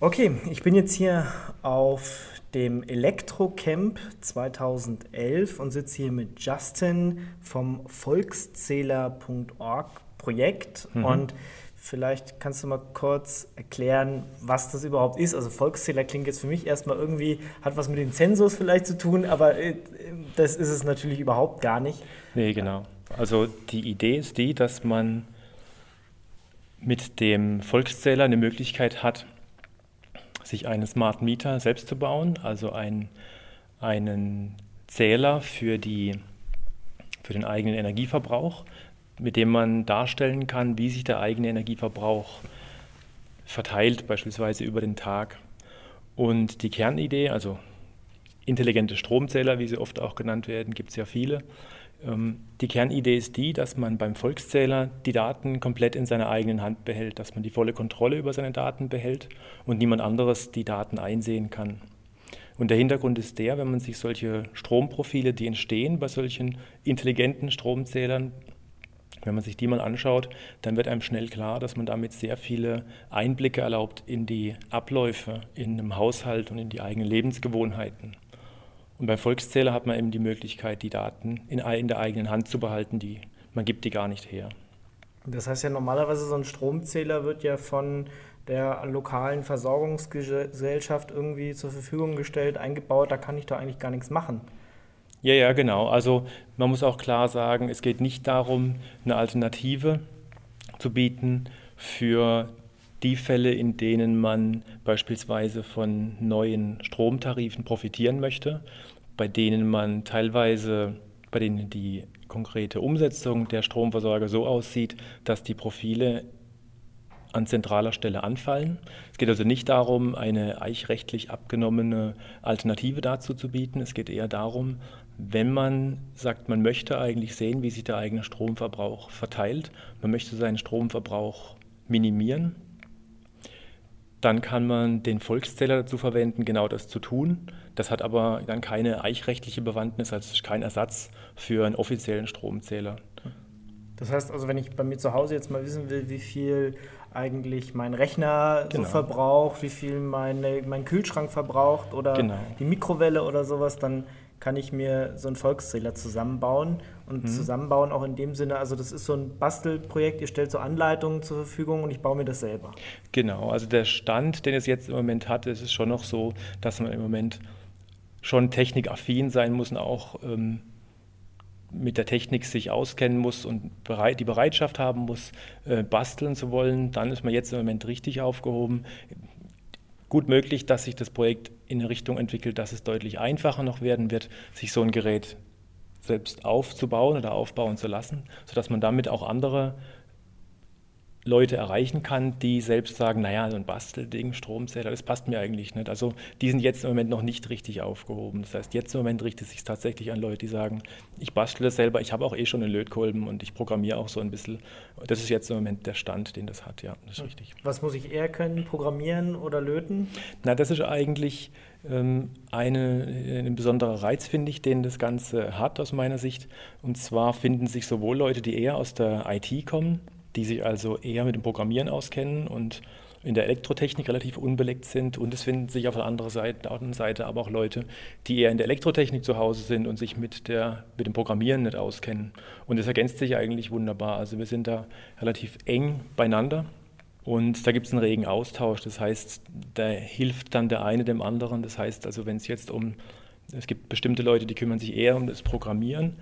Okay, ich bin jetzt hier auf dem Elektrocamp 2011 und sitze hier mit Justin vom Volkszähler.org Projekt mhm. und Vielleicht kannst du mal kurz erklären, was das überhaupt ist. Also Volkszähler klingt jetzt für mich erstmal irgendwie, hat was mit den Zensus vielleicht zu tun, aber äh, das ist es natürlich überhaupt gar nicht. Nee, genau. Also die Idee ist die, dass man mit dem Volkszähler eine Möglichkeit hat, sich einen Smart Meter selbst zu bauen, also ein, einen Zähler für, die, für den eigenen Energieverbrauch, mit dem man darstellen kann, wie sich der eigene Energieverbrauch verteilt, beispielsweise über den Tag. Und die Kernidee, also intelligente Stromzähler, wie sie oft auch genannt werden, gibt es ja viele. Ähm, die Kernidee ist die, dass man beim Volkszähler die Daten komplett in seiner eigenen Hand behält, dass man die volle Kontrolle über seine Daten behält und niemand anderes die Daten einsehen kann. Und der Hintergrund ist der, wenn man sich solche Stromprofile, die entstehen bei solchen intelligenten Stromzählern, wenn man sich die mal anschaut, dann wird einem schnell klar, dass man damit sehr viele Einblicke erlaubt in die Abläufe in einem Haushalt und in die eigenen Lebensgewohnheiten. Und beim Volkszähler hat man eben die Möglichkeit, die Daten in, in der eigenen Hand zu behalten. Die, man gibt die gar nicht her. Das heißt ja normalerweise, so ein Stromzähler wird ja von der lokalen Versorgungsgesellschaft irgendwie zur Verfügung gestellt, eingebaut. Da kann ich doch eigentlich gar nichts machen. Ja, ja, genau. Also man muss auch klar sagen, es geht nicht darum, eine Alternative zu bieten für die Fälle, in denen man beispielsweise von neuen Stromtarifen profitieren möchte, bei denen man teilweise, bei denen die konkrete Umsetzung der Stromversorger so aussieht, dass die Profile an zentraler Stelle anfallen. Es geht also nicht darum, eine eichrechtlich abgenommene Alternative dazu zu bieten. Es geht eher darum, wenn man sagt, man möchte eigentlich sehen, wie sich der eigene Stromverbrauch verteilt, man möchte seinen Stromverbrauch minimieren, dann kann man den Volkszähler dazu verwenden, genau das zu tun. Das hat aber dann keine eichrechtliche Bewandtnis, also kein Ersatz für einen offiziellen Stromzähler. Das heißt also, wenn ich bei mir zu Hause jetzt mal wissen will, wie viel eigentlich mein Rechner genau. so verbraucht, wie viel meine, mein Kühlschrank verbraucht oder genau. die Mikrowelle oder sowas, dann kann ich mir so einen Volkszähler zusammenbauen. Und mhm. zusammenbauen auch in dem Sinne, also das ist so ein Bastelprojekt, ihr stellt so Anleitungen zur Verfügung und ich baue mir das selber. Genau, also der Stand, den es jetzt im Moment hat, ist es schon noch so, dass man im Moment schon technikaffin sein muss und auch ähm, mit der Technik sich auskennen muss und bereit, die Bereitschaft haben muss, äh, basteln zu wollen. Dann ist man jetzt im Moment richtig aufgehoben gut möglich, dass sich das Projekt in eine Richtung entwickelt, dass es deutlich einfacher noch werden wird, sich so ein Gerät selbst aufzubauen oder aufbauen zu lassen, sodass man damit auch andere Leute erreichen kann, die selbst sagen, naja, so ein Bastelding, Stromzähler, das passt mir eigentlich nicht. Also die sind jetzt im Moment noch nicht richtig aufgehoben. Das heißt, jetzt im Moment richtet es sich tatsächlich an Leute, die sagen, ich bastle das selber, ich habe auch eh schon einen Lötkolben und ich programmiere auch so ein bisschen. Das ist jetzt im Moment der Stand, den das hat, ja, das ist hm. richtig. Was muss ich eher können, programmieren oder löten? Na, das ist eigentlich ähm, eine, ein besonderer Reiz, finde ich, den das Ganze hat aus meiner Sicht. Und zwar finden sich sowohl Leute, die eher aus der IT kommen, die sich also eher mit dem Programmieren auskennen und in der Elektrotechnik relativ unbeleckt sind. Und es finden sich auf der anderen Seite, anderen Seite aber auch Leute, die eher in der Elektrotechnik zu Hause sind und sich mit, der, mit dem Programmieren nicht auskennen. Und es ergänzt sich eigentlich wunderbar. Also wir sind da relativ eng beieinander. Und da gibt es einen regen Austausch. Das heißt, da hilft dann der eine dem anderen. Das heißt also, wenn es jetzt um, es gibt bestimmte Leute, die kümmern sich eher um das Programmieren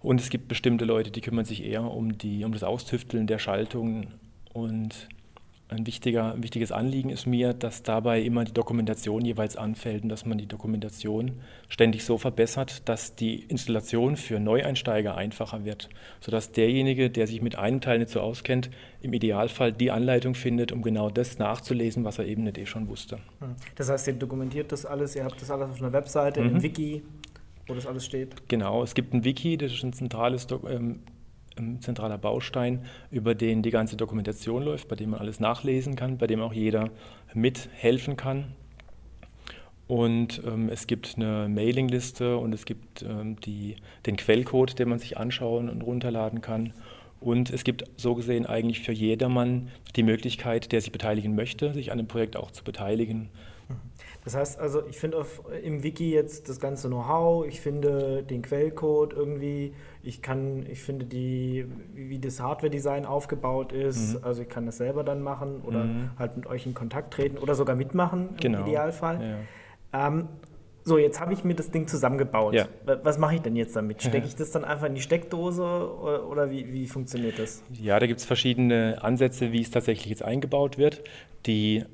und es gibt bestimmte Leute, die kümmern sich eher um, die, um das Austüfteln der Schaltungen. Und ein, wichtiger, ein wichtiges Anliegen ist mir, dass dabei immer die Dokumentation jeweils anfällt und dass man die Dokumentation ständig so verbessert, dass die Installation für Neueinsteiger einfacher wird, sodass derjenige, der sich mit einem Teil nicht so auskennt, im Idealfall die Anleitung findet, um genau das nachzulesen, was er eben nicht eh schon wusste. Hm. Das heißt, ihr dokumentiert das alles, ihr habt das alles auf einer Webseite, mhm. im Wiki, wo das alles steht? Genau, es gibt ein Wiki, das ist ein zentrales ähm, ein zentraler Baustein, über den die ganze Dokumentation läuft, bei dem man alles nachlesen kann, bei dem auch jeder mithelfen kann. Und ähm, es gibt eine Mailingliste und es gibt ähm, die, den Quellcode, den man sich anschauen und runterladen kann. Und es gibt so gesehen eigentlich für jedermann die Möglichkeit, der sich beteiligen möchte, sich an dem Projekt auch zu beteiligen. Das heißt also, ich finde im Wiki jetzt das ganze Know-how, ich finde den Quellcode irgendwie, ich kann, ich finde die, wie das Hardware-Design aufgebaut ist, mhm. also ich kann das selber dann machen oder mhm. halt mit euch in Kontakt treten oder sogar mitmachen genau. im Idealfall. Ja. Ähm, so, jetzt habe ich mir das Ding zusammengebaut. Ja. Was mache ich denn jetzt damit? Stecke ich das dann einfach in die Steckdose oder, oder wie, wie funktioniert das? Ja, da gibt es verschiedene Ansätze, wie es tatsächlich jetzt eingebaut wird. Die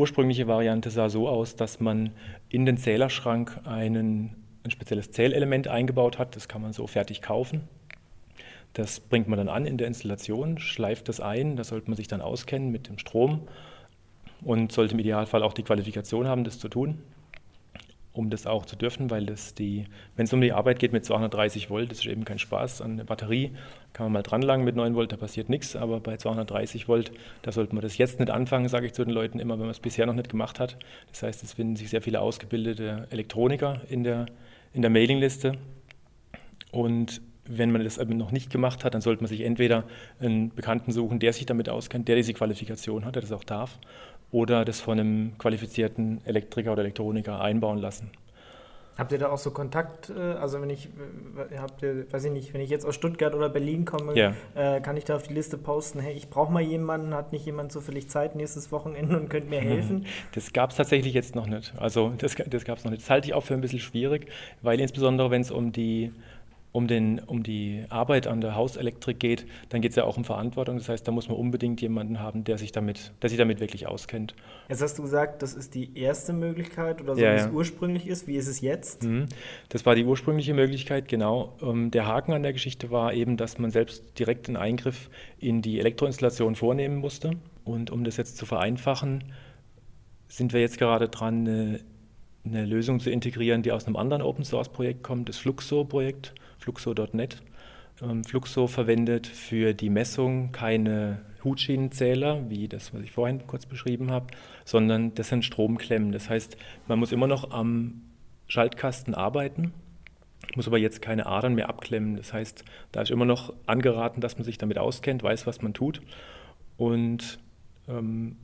ursprüngliche Variante sah so aus, dass man in den Zählerschrank einen, ein spezielles Zählelement eingebaut hat. Das kann man so fertig kaufen. Das bringt man dann an in der Installation, schleift das ein. Da sollte man sich dann auskennen mit dem Strom und sollte im Idealfall auch die Qualifikation haben, das zu tun um das auch zu dürfen, weil das die, wenn es um die Arbeit geht mit 230 Volt, das ist eben kein Spaß. An der Batterie kann man mal dranlangen mit 9 Volt, da passiert nichts, aber bei 230 Volt, da sollte man das jetzt nicht anfangen, sage ich zu den Leuten immer, wenn man es bisher noch nicht gemacht hat. Das heißt, es finden sich sehr viele ausgebildete Elektroniker in der, in der Mailingliste und wenn man das eben noch nicht gemacht hat, dann sollte man sich entweder einen Bekannten suchen, der sich damit auskennt, der diese Qualifikation hat, der das auch darf, oder das von einem qualifizierten Elektriker oder Elektroniker einbauen lassen. Habt ihr da auch so Kontakt? Äh, also wenn ich, äh, habt ihr, weiß ich nicht, wenn ich jetzt aus Stuttgart oder Berlin komme, ja. äh, kann ich da auf die Liste posten, hey, ich brauche mal jemanden, hat nicht jemand zufällig Zeit nächstes Wochenende und könnt mir helfen? Das gab es tatsächlich jetzt noch nicht. Also das, das gab es noch nicht. Das halte ich auch für ein bisschen schwierig, weil insbesondere wenn es um die um, den, um die Arbeit an der Hauselektrik geht, dann geht es ja auch um Verantwortung. Das heißt, da muss man unbedingt jemanden haben, der sich damit, der sich damit wirklich auskennt. Jetzt hast du gesagt, das ist die erste Möglichkeit oder so, ja, wie ja. es ursprünglich ist. Wie ist es jetzt? Mhm. Das war die ursprüngliche Möglichkeit, genau. Ähm, der Haken an der Geschichte war eben, dass man selbst direkt einen Eingriff in die Elektroinstallation vornehmen musste. Und um das jetzt zu vereinfachen, sind wir jetzt gerade dran, eine, eine Lösung zu integrieren, die aus einem anderen Open Source Projekt kommt, das Fluxo-Projekt fluxo.net. Ähm, Fluxo verwendet für die Messung keine Hutschienenzähler, wie das, was ich vorhin kurz beschrieben habe, sondern das sind Stromklemmen. Das heißt, man muss immer noch am Schaltkasten arbeiten, muss aber jetzt keine Adern mehr abklemmen. Das heißt, da ist immer noch angeraten, dass man sich damit auskennt, weiß, was man tut. Und ähm,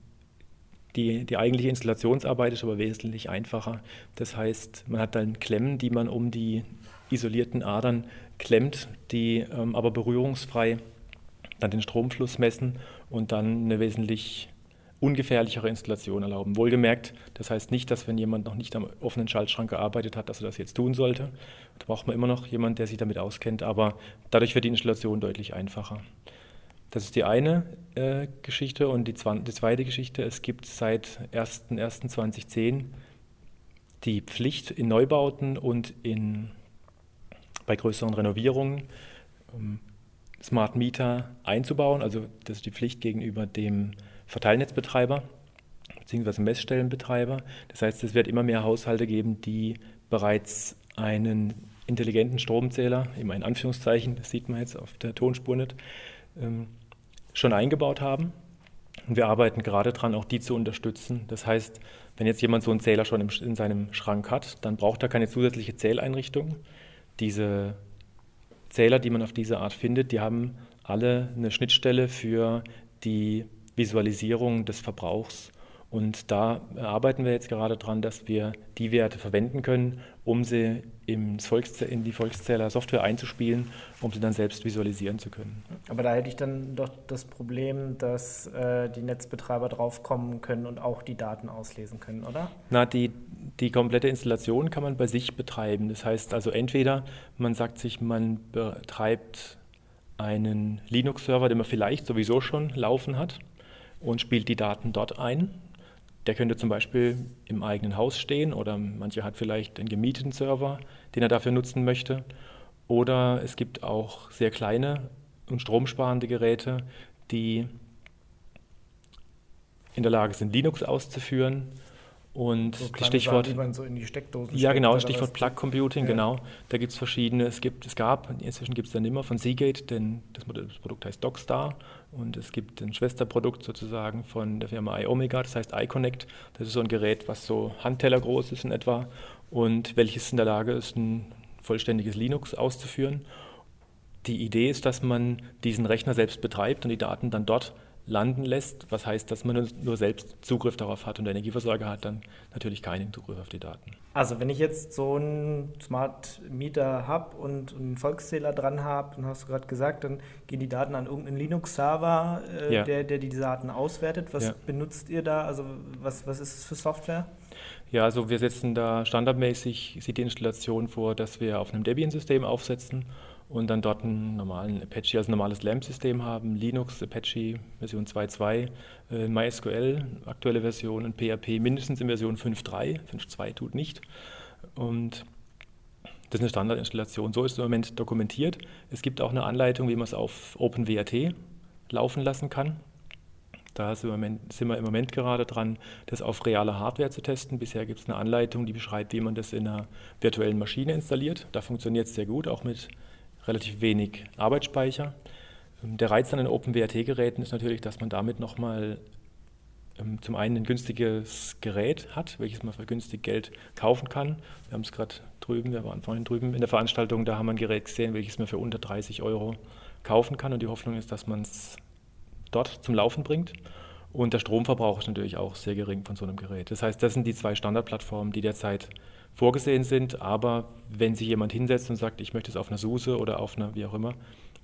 die, die eigentliche Installationsarbeit ist aber wesentlich einfacher. Das heißt, man hat dann Klemmen, die man um die isolierten Adern klemmt, die ähm, aber berührungsfrei dann den Stromfluss messen und dann eine wesentlich ungefährlichere Installation erlauben. Wohlgemerkt, das heißt nicht, dass wenn jemand noch nicht am offenen Schaltschrank gearbeitet hat, dass er das jetzt tun sollte. Da braucht man immer noch jemanden, der sich damit auskennt, aber dadurch wird die Installation deutlich einfacher. Das ist die eine äh, Geschichte und die, die, zweite Geschichte, es gibt seit 01.01.2010 die Pflicht in Neubauten und in bei größeren Renovierungen Smart Meter einzubauen. Also das ist die Pflicht gegenüber dem Verteilnetzbetreiber bzw. Messstellenbetreiber. Das heißt, es wird immer mehr Haushalte geben, die bereits einen intelligenten Stromzähler, immer in Anführungszeichen, das sieht man jetzt auf der Tonspur nicht, ähm, schon eingebaut haben. Und wir arbeiten gerade daran, auch die zu unterstützen. Das heißt, wenn jetzt jemand so einen Zähler schon in seinem Schrank hat, dann braucht er keine zusätzliche Zähleinrichtung diese Zähler, die man auf diese Art findet, die haben alle eine Schnittstelle für die Visualisierung des Verbrauchs. Und da arbeiten wir jetzt gerade dran, dass wir die Werte verwenden können, um sie in die Volkszähler-Software einzuspielen, um sie dann selbst visualisieren zu können. Aber da hätte ich dann doch das Problem, dass äh, die Netzbetreiber draufkommen können und auch die Daten auslesen können, oder? Na, die, die komplette Installation kann man bei sich betreiben. Das heißt also entweder man sagt sich, man betreibt einen Linux-Server, den man vielleicht sowieso schon laufen hat und spielt die Daten dort ein der könnte zum Beispiel im eigenen Haus stehen oder manche hat vielleicht einen gemieteten Server, den er dafür nutzen möchte. Oder es gibt auch sehr kleine und stromsparende Geräte, die in der Lage sind, Linux auszuführen und so Stichwort. Sachen, so in die Steckdosen ja, genau, Stichwort Plug Computing, ja. genau. Da gibt es verschiedene. Es gibt, es gab, inzwischen gibt es dann immer von Seagate, denn das, das, Produkt heißt Dockstar und es gibt ein Schwesterprodukt sozusagen von der Firma iOmega, das heißt iConnect. Das ist so ein Gerät, was so Handteller groß ist in etwa und welches in der Lage ist, ein vollständiges Linux auszuführen. die Idee ist, dass man diesen Rechner selbst betreibt und die Daten dann dort landen lässt, was heißt, dass man nur selbst Zugriff darauf hat und der Energieversorger hat dann natürlich keinen Zugriff auf die Daten. Also wenn ich jetzt so einen Smart Meter habe und einen Volkszähler dran habe, dann hast du gerade gesagt, dann gehen die Daten an irgendeinen Linux-Server, äh, ja. der, der die Daten auswertet. Was ja. benutzt ihr da? Also was, was ist es für Software? Ja, also wir setzen da standardmäßig, sieht die Installation vor, dass wir auf einem Debian-System aufsetzen und dann dort einen normalen Apache als normales LAMP-System haben, Linux, Apache Version 2.2, äh, MySQL, aktuelle Version und PHP mindestens in Version 5.3, 5.2 tut nicht. Und das ist eine Standardinstallation. So ist es im Moment dokumentiert. Es gibt auch eine Anleitung, wie man es auf OpenWRT laufen lassen kann. Da sind wir im Moment gerade dran, das auf realer Hardware zu testen. Bisher gibt es eine Anleitung, die beschreibt, wie man das in einer virtuellen Maschine installiert. Da funktioniert es sehr gut, auch mit relativ wenig Arbeitsspeicher. Ähm, der Reiz an den OpenWRT-Geräten ist natürlich, dass man damit nochmal ähm, zum einen ein günstiges Gerät hat, welches man für günstig Geld kaufen kann. Wir haben es gerade drüben, wir waren vorhin drüben in der Veranstaltung, da haben wir ein Gerät gesehen, welches man für unter 30 Euro kaufen kann. Und die Hoffnung ist, dass man es dort zum Laufen bringt. Und der Stromverbrauch ist natürlich auch sehr gering von so einem Gerät. Das heißt, das sind die zwei Standardplattformen, die derzeit vorgesehen sind. Aber wenn sich jemand hinsetzt und sagt, ich möchte es auf einer SUSE oder auf einer, wie auch immer,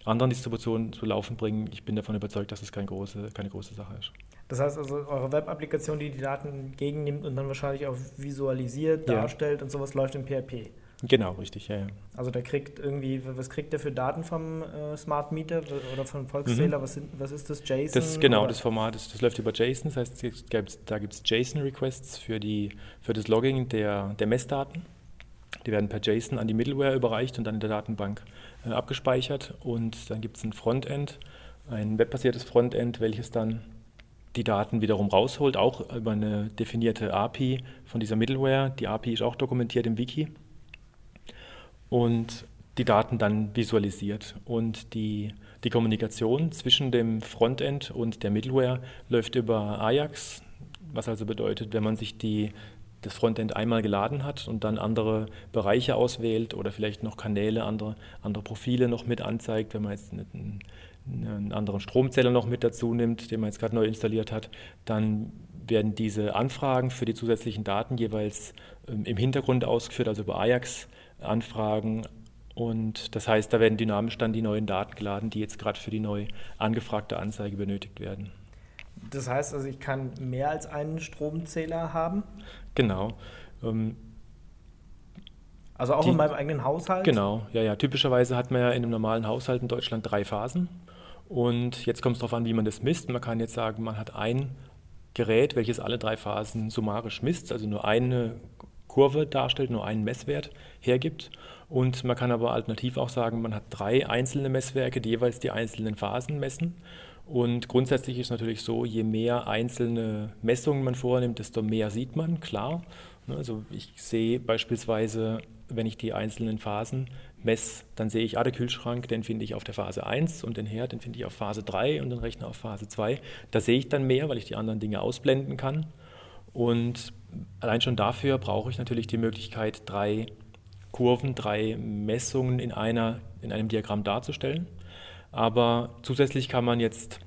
anderen Distributionen zu laufen bringen, ich bin davon überzeugt, dass es keine große, keine große Sache ist. Das heißt also, eure Web-Applikation, die die Daten entgegennimmt und dann wahrscheinlich auch visualisiert, darstellt ja. und sowas läuft in PHP. Genau, richtig, ja, ja. Also der kriegt irgendwie, was kriegt der für Daten vom äh, Smart Meter oder vom Volkszähler? Mhm. Was, was ist das, JSON? Das, genau, oder? das Format, das, das, läuft über JSON, das heißt, da gibt es JSON-Requests für, für das Logging der, der Messdaten. Die werden per JSON an die Middleware überreicht und dann in der Datenbank äh, abgespeichert. Und dann gibt es ein Frontend, ein webbasiertes Frontend, welches dann die Daten wiederum rausholt, auch über eine definierte API von dieser Middleware. Die API ist auch dokumentiert im Wiki und die Daten dann visualisiert. Und die, die Kommunikation zwischen dem Frontend und der Middleware läuft über Ajax, was also bedeutet, wenn man sich die, das Frontend einmal geladen hat und dann andere Bereiche auswählt oder vielleicht noch Kanäle, andere, andere Profile noch mit anzeigt, wenn man jetzt einen, einen anderen Stromzähler noch mit dazu nimmt, den man jetzt gerade neu installiert hat, dann werden diese Anfragen für die zusätzlichen Daten jeweils ähm, im Hintergrund ausgeführt, also über Ajax Anfragen. Und das heißt, da werden dynamisch dann die neuen Daten geladen, die jetzt gerade für die neu angefragte Anzeige benötigt werden. Das heißt also, ich kann mehr als einen Stromzähler haben? Genau. Ähm, also auch die, in meinem eigenen Haushalt? Genau, ja, ja. Typischerweise hat man ja in einem normalen Haushalt in Deutschland drei Phasen. Und jetzt kommt es darauf an, wie man das misst. Man kann jetzt sagen, man hat ein Gerät, welches alle drei Phasen summarisch misst, also nur eine Kurve darstellt, nur einen Messwert hergibt. Und man kann aber alternativ auch sagen, man hat drei einzelne Messwerke, die jeweils die einzelnen Phasen messen. Und grundsätzlich ist natürlich so, je mehr einzelne Messungen man vornimmt, desto mehr sieht man, klar. Also ich sehe beispielsweise, wenn ich die einzelnen Phasen messe, dann sehe ich, ah, der Kühlschrank, den finde ich auf der Phase 1 und den Herd, den finde ich auf Phase 3 und den Rechner auf Phase 2. Da sehe ich dann mehr, weil ich die anderen Dinge ausblenden kann. Und allein schon dafür brauche ich natürlich die Möglichkeit, drei Kurven, drei Messungen in, einer, in einem Diagramm darzustellen. Aber zusätzlich kann man jetzt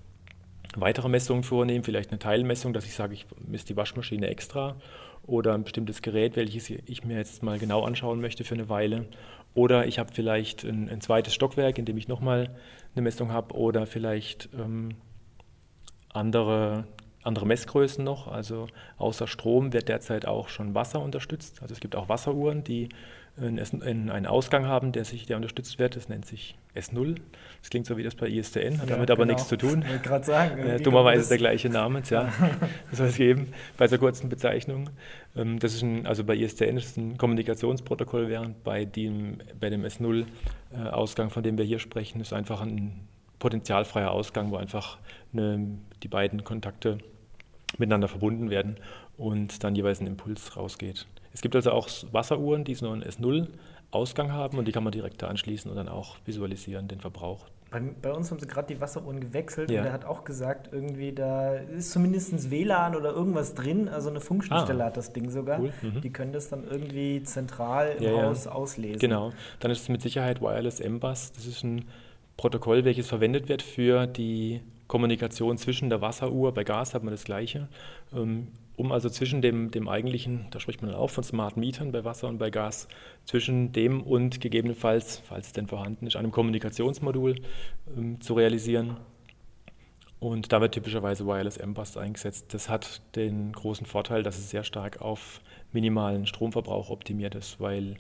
weitere Messungen vornehmen, vielleicht eine Teilmessung, dass ich sage, ich messe die Waschmaschine extra oder ein bestimmtes Gerät, welches ich mir jetzt mal genau anschauen möchte für eine Weile. Oder ich habe vielleicht ein, ein zweites Stockwerk, in dem ich nochmal eine Messung habe oder vielleicht ähm, andere andere Messgrößen noch. Also außer Strom wird derzeit auch schon Wasser unterstützt. Also es gibt auch Wasseruhren, die einen Ausgang haben, der, sich, der unterstützt wird. Das nennt sich S0. Das klingt so wie das bei ISDN, hat ja, damit aber genau. nichts zu tun. Ich gerade sagen. Äh, dummerweise der gleiche Name, ja. das soll es geben bei so kurzen Bezeichnungen. Ähm, das ist ein, also bei ISDN ist es ein Kommunikationsprotokoll, während bei dem, bei dem S0-Ausgang, äh, von dem wir hier sprechen, ist einfach ein potenzialfreier Ausgang, wo einfach eine, die beiden Kontakte miteinander verbunden werden und dann jeweils ein Impuls rausgeht. Es gibt also auch Wasseruhren, die so einen S0-Ausgang haben und die kann man direkt da anschließen und dann auch visualisieren, den Verbrauch. Bei, bei uns haben sie gerade die Wasseruhren gewechselt ja. und er hat auch gesagt, irgendwie da ist zumindest WLAN oder irgendwas drin, also eine Funkstelle ah, hat das Ding sogar. Cool. Mhm. Die können das dann irgendwie zentral im ja, Haus ja. auslesen. Genau, dann ist es mit Sicherheit Wireless M-Bus, das ist ein Protokoll, welches verwendet wird für die Kommunikation zwischen der Wasseruhr. Bei Gas hat man das Gleiche. Ähm, um also zwischen dem, dem eigentlichen, da spricht man dann auch von Smart Mietern bei Wasser und bei Gas, zwischen dem und gegebenenfalls, falls es denn vorhanden ist, einem Kommunikationsmodul ähm, zu realisieren. Und da wird typischerweise Wireless M-Bus eingesetzt. Das hat den großen Vorteil, dass es sehr stark auf minimalen Stromverbrauch optimiert ist, weil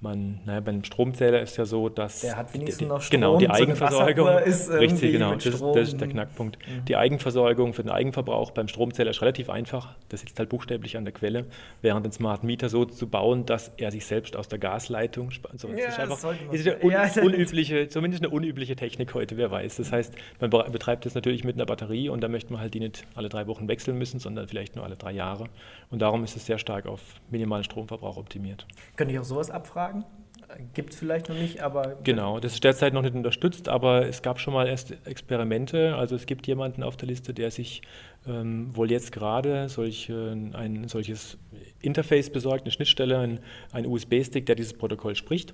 man, naja, beim Stromzähler ist ja so, dass. Der hat wenigstens die, noch Strom. Genau, die Eigenversorgung. ist richtig, genau. Das, das, ist der Knackpunkt. Mhm. Die Eigenversorgung für den Eigenverbrauch beim Stromzähler ist relativ einfach. Das sitzt halt buchstäblich an der Quelle, während den Smart Meter so zu bauen, dass er sich selbst aus der Gasleitung. Also ja, ist einfach ist eine un, ja, unübliche, zumindest eine unübliche Technik heute, wer weiß. Das heißt, man betreibt das natürlich mit einer Batterie und da möchte man halt die nicht alle drei Wochen wechseln müssen, sondern vielleicht nur alle drei Jahre. Und darum ist es sehr stark auf minimalen Stromverbrauch optimiert. Könnte ich auch sowas abfragen? Fragen? Gibt es vielleicht noch nicht, aber. Genau, das ist derzeit noch nicht unterstützt, aber es gab schon mal erst Experimente. Also es gibt jemanden auf der Liste, der sich ähm, wohl jetzt gerade solch, ein solches Interface besorgt, eine Schnittstelle, ein, ein USB-Stick, der dieses Protokoll spricht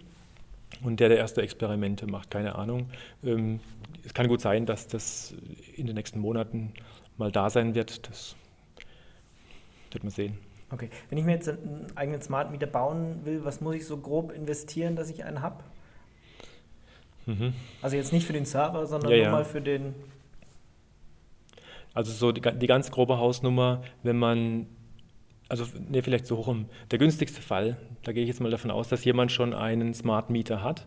und der der erste Experimente macht, keine Ahnung. Ähm, es kann gut sein, dass das in den nächsten Monaten mal da sein wird. Das wird man sehen. Okay, wenn ich mir jetzt einen eigenen Smart Meter bauen will, was muss ich so grob investieren, dass ich einen habe? Mhm. Also jetzt nicht für den Server, sondern ja, ja. mal für den. Also so die, die, ganz grobe Hausnummer, wenn man, also ne, vielleicht so hoch um, der günstigste Fall, da gehe ich jetzt mal davon aus, dass jemand schon einen Smart Meter hat,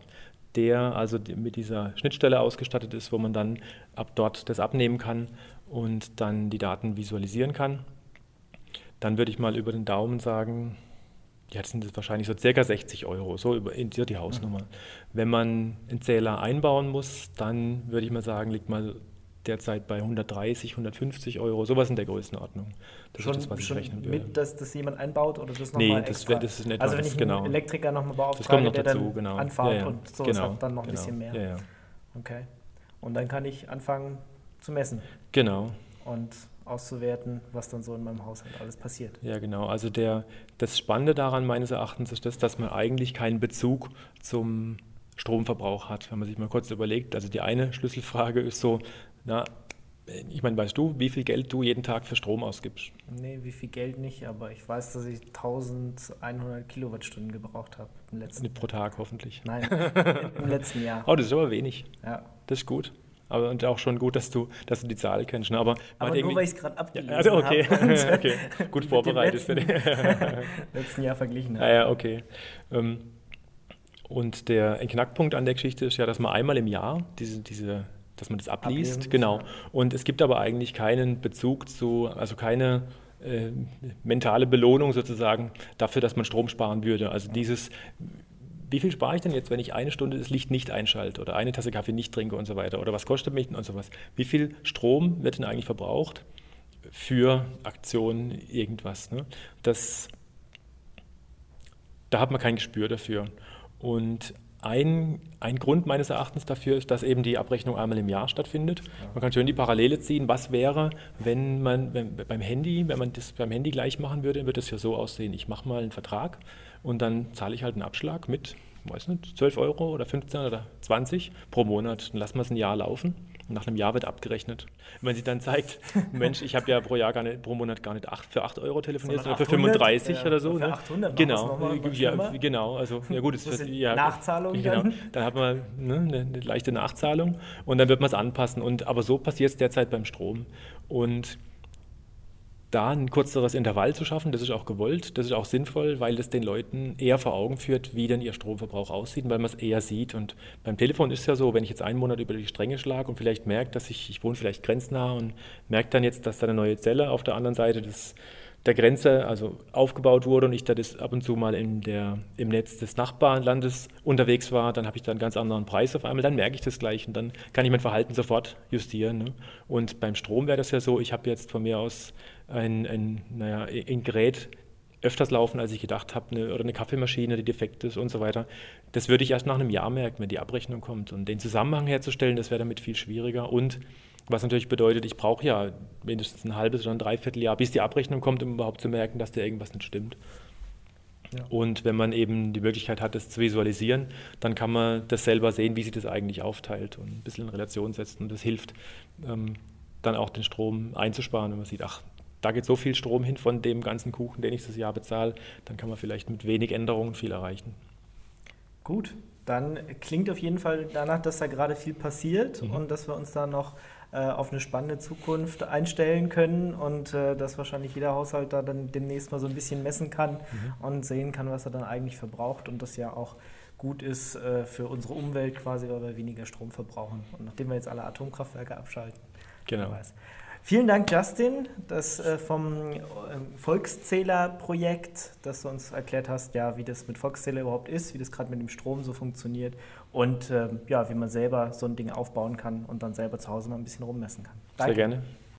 der also mit dieser Schnittstelle ausgestattet ist, wo man dann ab dort das abnehmen kann und dann die Daten visualisieren kann dann würde ich mal über den Daumen sagen, ja, das sind wahrscheinlich so circa 60 Euro, so über die Hausnummer. Mhm. Wenn man einen Zähler einbauen muss, dann würde ich mal sagen, liegt mal derzeit bei 130, 150 Euro, sowas in der Größenordnung. Das schon, ist das, was ich rechnen würde. Mit, dass das jemand einbaut oder das nochmal nee, extra? Nee, das, ist nicht Also wenn ich genau. einen Elektriker nochmal beauftrage, noch der dazu, dann genau. anfahrt ja, ja. und so genau, dann noch ein genau. bisschen mehr. Ja, okay. Und dann kann ich anfangen zu messen. Genau. Und auszuwerten, was dann so in meinem Haushalt alles passiert. Ja, genau. Also der, das Spannende daran meines Erachtens ist das, dass man eigentlich keinen Bezug zum Stromverbrauch hat. Wenn man sich mal kurz überlegt, also die eine Schlüsselfrage ist so, na, ich meine, weißt du, wie viel Geld du jeden Tag für Strom ausgibst? Nee, wie viel Geld nicht, aber ich weiß, dass ich 1100 Kilowattstunden gebraucht habe. Im letzten Nicht pro Tag hoffentlich. Nein, im letzten Jahr. Oh, das ist aber wenig. Ja. Das ist gut. Aber und auch schon gut, dass du, dass du die Zahl kennst. Ne? Aber, aber nur, weil ich es gerade abgelesen ja, also okay. habe. okay. Gut vorbereitet. für den letzten Jahr verglichen habe. Ah, ja, okay. Ähm, und der Knackpunkt an der Geschichte ist ja, dass man einmal im Jahr diese, diese dass man das abliest. Ablesen, genau. Ja. Und es gibt aber eigentlich keinen Bezug zu, also keine äh, mentale Belohnung sozusagen dafür, dass man Strom sparen würde. Also dieses wie viel spare ich denn jetzt, wenn ich eine Stunde das Licht nicht einschalte oder eine Tasse Kaffee nicht trinke und so weiter? Oder was kostet mich denn und sowas? Wie viel Strom wird denn eigentlich verbraucht für Aktionen, irgendwas? Ne? Das, da hat man kein Gespür dafür. Und ein, ein Grund meines Erachtens dafür ist, dass eben die Abrechnung einmal im Jahr stattfindet. Man kann schön die Parallele ziehen. Was wäre, wenn man wenn, beim Handy, wenn man das beim Handy gleich machen würde, würde es ja so aussehen. Ich mache mal einen Vertrag und dann zahle ich halt einen Abschlag mit, weiß nicht, 12 Euro oder 15 oder 20 pro Monat. Dann lassen wir es ein Jahr laufen und nach einem Jahr wird abgerechnet. wenn man sich dann zeigt, Mensch, ich habe ja pro Jahr gar nicht, pro Monat gar nicht 8, für 8 Euro telefoniert, sondern, für 35 ja, oder so. Für 800 ne? Genau, ja, genau. Also, ja gut, das ist ja, Nachzahlung genau. dann. Dann hat man ne, eine, eine leichte Nachzahlung und dann wird man es anpassen. Und, aber so passiert es derzeit beim Strom. Und da ein kürzeres Intervall zu schaffen, das ist auch gewollt, das ist auch sinnvoll, weil das den Leuten eher vor Augen führt, wie denn ihr Stromverbrauch aussieht, weil man es eher sieht. Und beim Telefon ist es ja so, wenn ich jetzt einen Monat über die Stränge schlage und vielleicht merke, dass ich, ich wohne vielleicht grenznah und merke dann jetzt, dass da eine neue Zelle auf der anderen Seite des, der Grenze also aufgebaut wurde und ich da das ab und zu mal in der, im Netz des Nachbarlandes unterwegs war, dann habe ich da einen ganz anderen Preis auf einmal, dann merke ich das gleich und dann kann ich mein Verhalten sofort justieren. Ne? Und beim Strom wäre das ja so, ich habe jetzt von mir aus ein, ein, naja, ein Gerät öfters laufen, als ich gedacht habe, eine, oder eine Kaffeemaschine, die defekt ist und so weiter. Das würde ich erst nach einem Jahr merken, wenn die Abrechnung kommt. Und den Zusammenhang herzustellen, das wäre damit viel schwieriger. Und was natürlich bedeutet, ich brauche ja mindestens ein halbes oder ein Dreivierteljahr, bis die Abrechnung kommt, um überhaupt zu merken, dass da irgendwas nicht stimmt. Ja. Und wenn man eben die Möglichkeit hat, das zu visualisieren, dann kann man das selber sehen, wie sich das eigentlich aufteilt und ein bisschen in Relation setzen. Und das hilft ähm, dann auch den Strom einzusparen, wenn man sieht, ach, da geht so viel Strom hin von dem ganzen Kuchen, den ich das Jahr bezahle, dann kann man vielleicht mit wenig Änderungen viel erreichen. Gut, dann klingt auf jeden Fall danach, dass da gerade viel passiert mhm. und dass wir uns da noch auf eine spannende Zukunft einstellen können und äh, dass wahrscheinlich jeder Haushalt da dann demnächst mal so ein bisschen messen kann mhm. und sehen kann, was er dann eigentlich verbraucht und das ja auch gut ist äh, für unsere Umwelt quasi, weil wir weniger Strom verbrauchen. Und nachdem wir jetzt alle Atomkraftwerke abschalten, genau. Vielen Dank, Justin, das äh, vom Volkszähler-Projekt, dass du uns erklärt hast, ja, wie das mit Volkszähler überhaupt ist, wie das gerade mit dem Strom so funktioniert und ähm, ja, wie man selber so ein Ding aufbauen kann und dann selber zu Hause mal ein bisschen rummessen kann. Danke. Sehr gerne.